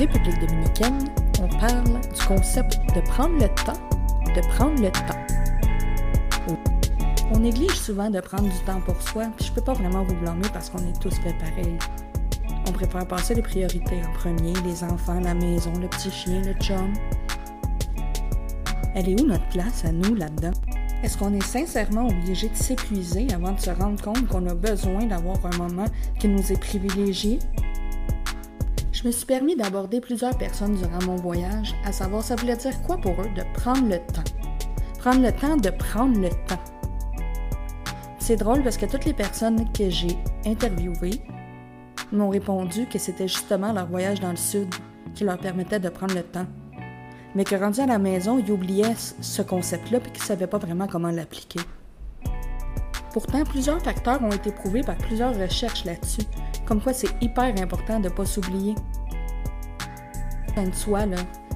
République dominicaine, on parle du concept de prendre le temps, de prendre le temps. On néglige souvent de prendre du temps pour soi, puis je peux pas vraiment vous blâmer parce qu'on est tous fait pareil. On préfère passer les priorités en premier, les enfants, la maison, le petit chien, le chum. Elle est où notre place à nous là-dedans? Est-ce qu'on est sincèrement obligé de s'épuiser avant de se rendre compte qu'on a besoin d'avoir un moment qui nous est privilégié? Je me suis permis d'aborder plusieurs personnes durant mon voyage, à savoir ça voulait dire quoi pour eux de prendre le temps. Prendre le temps de prendre le temps. C'est drôle parce que toutes les personnes que j'ai interviewées m'ont répondu que c'était justement leur voyage dans le sud qui leur permettait de prendre le temps mais que rendu à la maison, il oubliait ce concept-là et qu'il ne savait pas vraiment comment l'appliquer. Pourtant, plusieurs facteurs ont été prouvés par plusieurs recherches là-dessus, comme quoi c'est hyper important de ne pas s'oublier. De soi,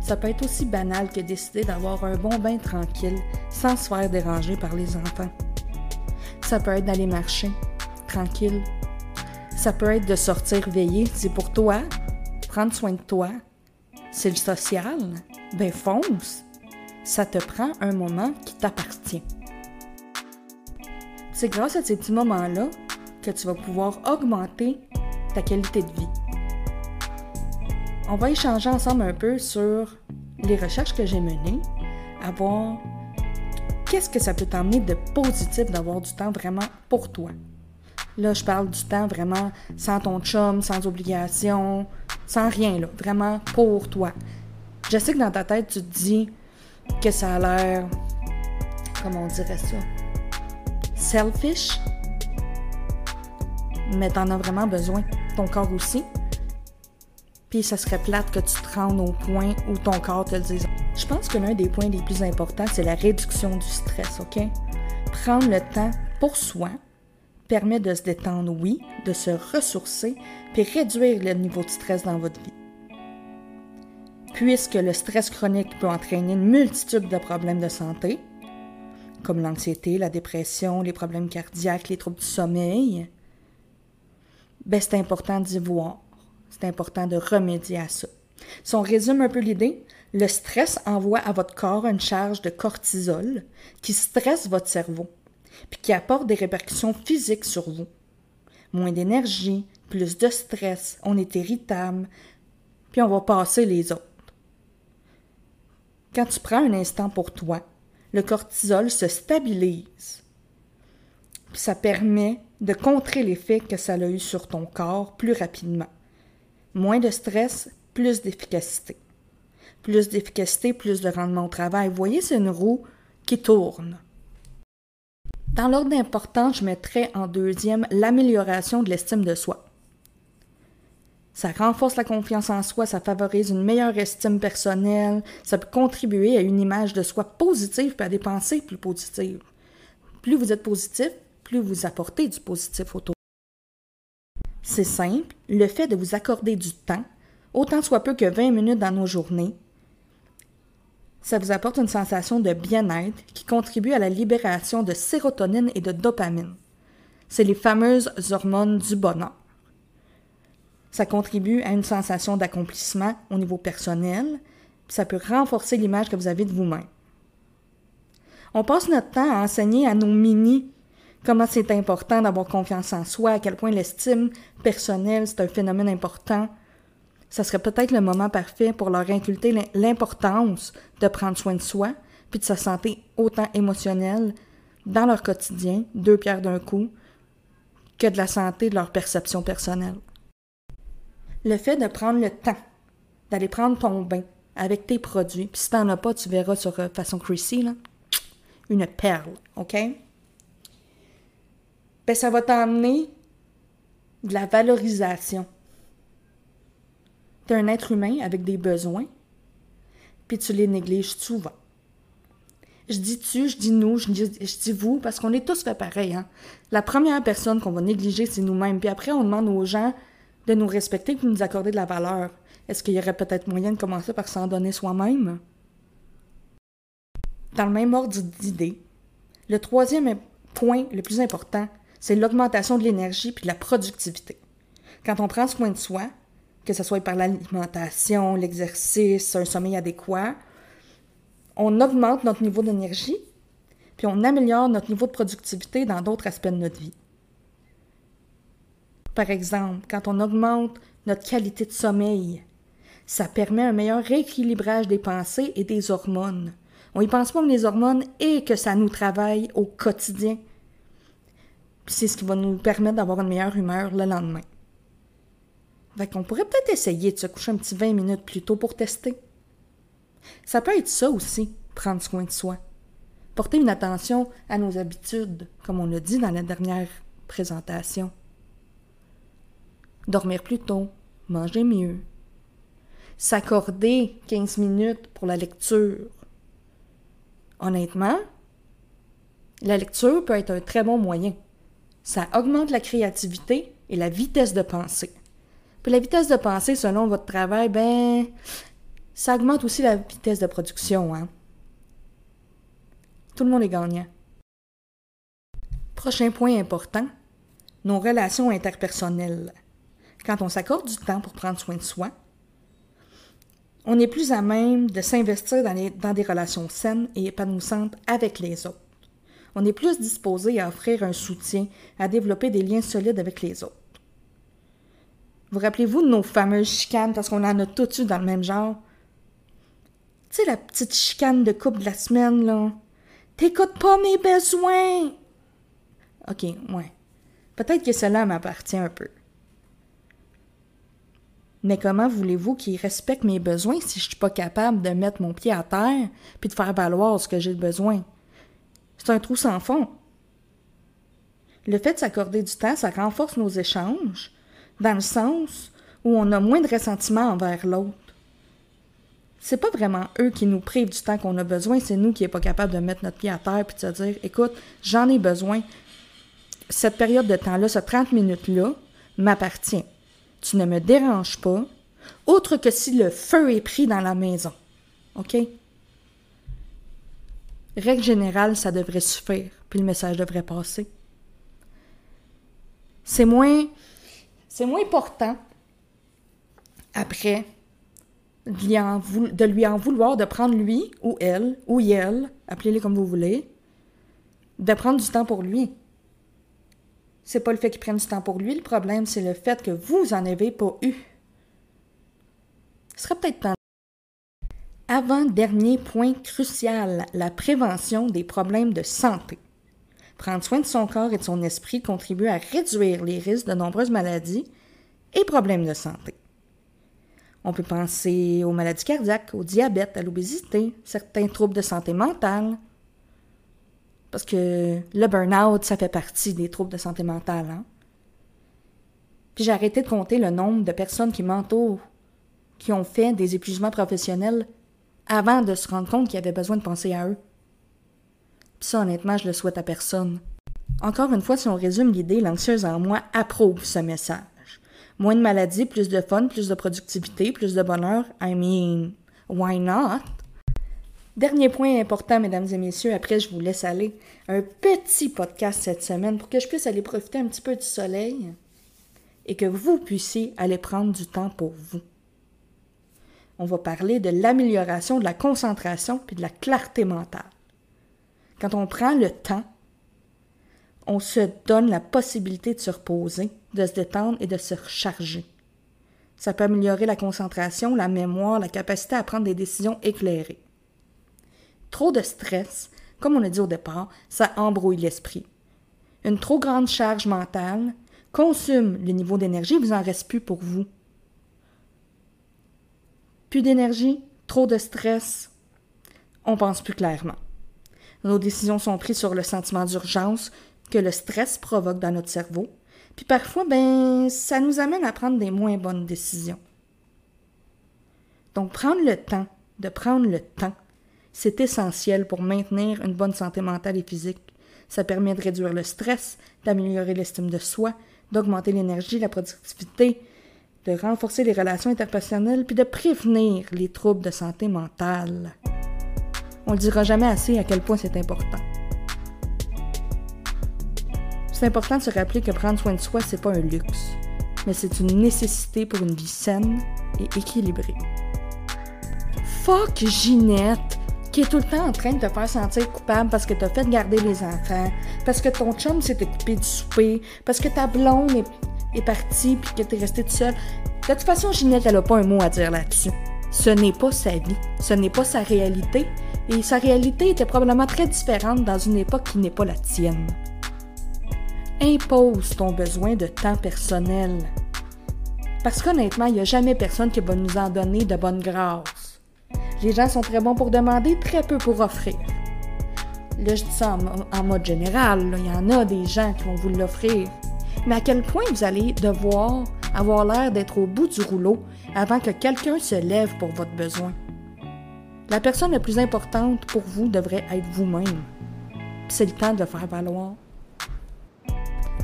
ça peut être aussi banal que décider d'avoir un bon bain tranquille sans se faire déranger par les enfants. Ça peut être d'aller marcher, tranquille. Ça peut être de sortir veiller, c'est pour toi, prendre soin de toi. C'est le social, ben fonce. Ça te prend un moment qui t'appartient. C'est grâce à ces petits moments-là que tu vas pouvoir augmenter ta qualité de vie. On va échanger ensemble un peu sur les recherches que j'ai menées, à voir qu'est-ce que ça peut t'emmener de positif d'avoir du temps vraiment pour toi. Là, je parle du temps vraiment sans ton chum, sans obligation, sans rien, là, vraiment pour toi. Je sais que dans ta tête, tu te dis que ça a l'air, comment on dirait ça, selfish, mais t'en as vraiment besoin, ton corps aussi. Puis ça serait plate que tu te rendes au point où ton corps te le dise. Je pense que l'un des points les plus importants, c'est la réduction du stress, OK? Prendre le temps pour soi permet de se détendre, oui, de se ressourcer, puis réduire le niveau de stress dans votre vie puisque le stress chronique peut entraîner une multitude de problèmes de santé, comme l'anxiété, la dépression, les problèmes cardiaques, les troubles du sommeil, ben c'est important d'y voir. C'est important de remédier à ça. Si on résume un peu l'idée, le stress envoie à votre corps une charge de cortisol qui stresse votre cerveau, puis qui apporte des répercussions physiques sur vous. Moins d'énergie, plus de stress, on est irritable, puis on va passer les autres. Quand tu prends un instant pour toi, le cortisol se stabilise. Puis ça permet de contrer l'effet que ça a eu sur ton corps plus rapidement. Moins de stress, plus d'efficacité. Plus d'efficacité, plus de rendement au travail. Vous voyez, c'est une roue qui tourne. Dans l'ordre d'importance, je mettrais en deuxième l'amélioration de l'estime de soi. Ça renforce la confiance en soi, ça favorise une meilleure estime personnelle, ça peut contribuer à une image de soi positive et à des pensées plus positives. Plus vous êtes positif, plus vous apportez du positif autour. C'est simple, le fait de vous accorder du temps, autant soit peu que 20 minutes dans nos journées, ça vous apporte une sensation de bien-être qui contribue à la libération de sérotonine et de dopamine. C'est les fameuses hormones du bonheur. Ça contribue à une sensation d'accomplissement au niveau personnel, ça peut renforcer l'image que vous avez de vous-même. On passe notre temps à enseigner à nos mini comment c'est important d'avoir confiance en soi, à quel point l'estime personnelle, c'est un phénomène important. Ça serait peut-être le moment parfait pour leur inculter l'importance de prendre soin de soi, puis de sa santé autant émotionnelle dans leur quotidien, deux pierres d'un coup, que de la santé de leur perception personnelle le fait de prendre le temps d'aller prendre ton bain avec tes produits, puis si t'en as pas, tu verras sur euh, façon Chrissy, là, une perle, OK? Ben, ça va t'emmener de la valorisation. Tu es un être humain avec des besoins, puis tu les négliges souvent. Je dis tu, je dis nous, je dis, vous, parce qu'on est tous fait pareil. Hein? La première personne qu'on va négliger, c'est nous-mêmes. Puis après, on demande aux gens de nous respecter et de nous accorder de la valeur. Est-ce qu'il y aurait peut-être moyen de commencer par s'en donner soi-même? Dans le même ordre d'idée, le troisième point le plus important, c'est l'augmentation de l'énergie puis de la productivité. Quand on prend soin de soi, que ce soit par l'alimentation, l'exercice, un sommeil adéquat, on augmente notre niveau d'énergie, puis on améliore notre niveau de productivité dans d'autres aspects de notre vie. Par exemple, quand on augmente notre qualité de sommeil, ça permet un meilleur rééquilibrage des pensées et des hormones. On y pense pas comme les hormones et que ça nous travaille au quotidien. C'est ce qui va nous permettre d'avoir une meilleure humeur le lendemain. Fait qu'on pourrait peut-être essayer de se coucher un petit 20 minutes plus tôt pour tester. Ça peut être ça aussi, prendre soin de soi. Porter une attention à nos habitudes, comme on l'a dit dans la dernière présentation. Dormir plus tôt, manger mieux. S'accorder 15 minutes pour la lecture. Honnêtement, la lecture peut être un très bon moyen. Ça augmente la créativité et la vitesse de pensée. La vitesse de pensée, selon votre travail, ben, ça augmente aussi la vitesse de production. Hein? Tout le monde est gagnant. Prochain point important, nos relations interpersonnelles. Quand on s'accorde du temps pour prendre soin de soi, on est plus à même de s'investir dans, des relations saines et épanouissantes avec les autres. On est plus disposé à offrir un soutien, à développer des liens solides avec les autres. Vous rappelez-vous de nos fameuses chicanes, parce qu'on en a toutes eu dans le même genre? Tu sais, la petite chicane de coupe de la semaine, là? T'écoutes pas mes besoins! Ok, ouais. Peut-être que cela m'appartient un peu. Mais comment voulez-vous qu'il respecte mes besoins si je suis pas capable de mettre mon pied à terre puis de faire valoir ce que j'ai besoin? C'est un trou sans fond. Le fait de s'accorder du temps, ça renforce nos échanges, dans le sens où on a moins de ressentiment envers l'autre. C'est pas vraiment eux qui nous privent du temps qu'on a besoin, c'est nous qui n'est pas capable de mettre notre pied à terre et de se dire écoute, j'en ai besoin. Cette période de temps-là, ce 30 minutes-là, m'appartient. Tu ne me déranges pas, autre que si le feu est pris dans la maison. OK? Règle générale, ça devrait suffire, puis le message devrait passer. C'est moins c'est moins important après de lui, en vouloir de prendre lui ou elle ou elle, appelez-les comme vous voulez, de prendre du temps pour lui. C'est pas le fait qu'il prenne du temps pour lui, le problème c'est le fait que vous en avez pas eu. Ce serait peut-être temps. Avant-dernier point crucial, la prévention des problèmes de santé. Prendre soin de son corps et de son esprit contribue à réduire les risques de nombreuses maladies et problèmes de santé. On peut penser aux maladies cardiaques, au diabète, à l'obésité, certains troubles de santé mentale. Parce que le burn-out, ça fait partie des troubles de santé mentale. Hein? Puis j'ai arrêté de compter le nombre de personnes qui m'entourent, qui ont fait des épuisements professionnels avant de se rendre compte qu'ils avaient besoin de penser à eux. Ça, honnêtement, je le souhaite à personne. Encore une fois, si on résume l'idée, l'anxieuse en moi approuve ce message. Moins de maladies, plus de fun, plus de productivité, plus de bonheur. I mean, why not? Dernier point important, mesdames et messieurs, après je vous laisse aller. Un petit podcast cette semaine pour que je puisse aller profiter un petit peu du soleil et que vous puissiez aller prendre du temps pour vous. On va parler de l'amélioration de la concentration puis de la clarté mentale. Quand on prend le temps, on se donne la possibilité de se reposer, de se détendre et de se recharger. Ça peut améliorer la concentration, la mémoire, la capacité à prendre des décisions éclairées. Trop de stress, comme on a dit au départ, ça embrouille l'esprit. Une trop grande charge mentale consume le niveau d'énergie, vous en reste plus pour vous. Plus d'énergie, trop de stress, on pense plus clairement. Nos décisions sont prises sur le sentiment d'urgence que le stress provoque dans notre cerveau. Puis parfois, ben, ça nous amène à prendre des moins bonnes décisions. Donc, prendre le temps de prendre le temps, c'est essentiel pour maintenir une bonne santé mentale et physique. Ça permet de réduire le stress, d'améliorer l'estime de soi, d'augmenter l'énergie, la productivité, de renforcer les relations interpersonnelles, puis de prévenir les troubles de santé mentale. On ne dira jamais assez à quel point c'est important. C'est important de se rappeler que prendre soin de soi, c'est pas un luxe. mais c'est une nécessité pour une vie saine et équilibrée. Fuck Ginette, qui est tout le temps en train de te faire sentir coupable parce que t'as fait garder les enfants, parce que ton chum s'était coupé du souper, parce que ta blonde est, est partie puis que t'es restée toute seule. De toute façon, Ginette, elle a pas un mot à dire là-dessus. Ce n'est pas sa vie, ce n'est pas sa réalité, et sa réalité était probablement très différente dans une époque qui n'est pas la tienne. Impose ton besoin de temps personnel. Parce qu'honnêtement, il n'y a jamais personne qui va nous en donner de bonne grâce. Les gens sont très bons pour demander, très peu pour offrir. Là, je dis ça en, mode général, il y en a des gens qui vont vous l'offrir. Mais à quel point vous allez devoir avoir l'air d'être au bout du rouleau avant que quelqu'un se lève pour votre besoin? La personne la plus importante pour vous devrait être vous-même. C'est le temps de faire valoir.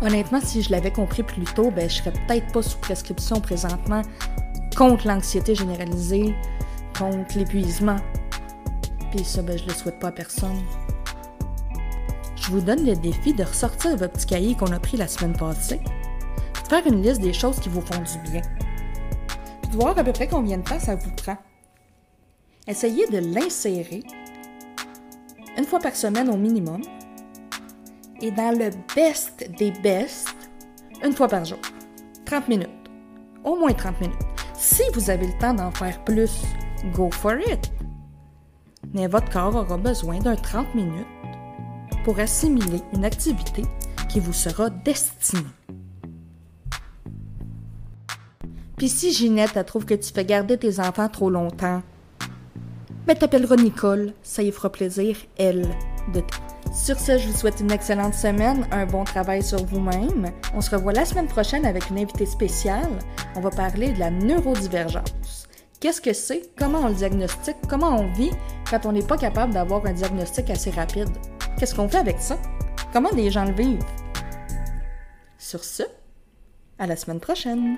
Honnêtement, si je l'avais compris plus tôt, ben, je serais peut-être pas sous prescription présentement contre l'anxiété généralisée, contre l'épuisement. Puis ça, ben, je le souhaite pas à personne. Vous donne le défi de ressortir votre petit cahier qu'on a pris la semaine passée, de faire une liste des choses qui vous font du bien, de voir à peu près combien de temps ça vous prend. Essayez de l'insérer une fois par semaine au minimum et dans le best des best, une fois par jour. 30 minutes. Au moins 30 minutes. Si vous avez le temps d'en faire plus, go for it. Mais votre corps aura besoin d'un 30 minutes pour assimiler une activité qui vous sera destinée. Puis si Ginette trouve que tu fais garder tes enfants trop longtemps, ben t'appelleras Nicole, ça y fera plaisir, elle, de sur ce, je vous souhaite une excellente semaine, un bon travail sur vous-même. On se revoit la semaine prochaine avec une invitée spéciale. On va parler de la neurodivergence. Qu'est-ce que c'est? Comment on le diagnostique? Comment on vit quand on n'est pas capable d'avoir un diagnostic assez rapide? Qu'est-ce qu'on fait avec ça? Comment les gens le vivent? Sur ce, à la semaine prochaine!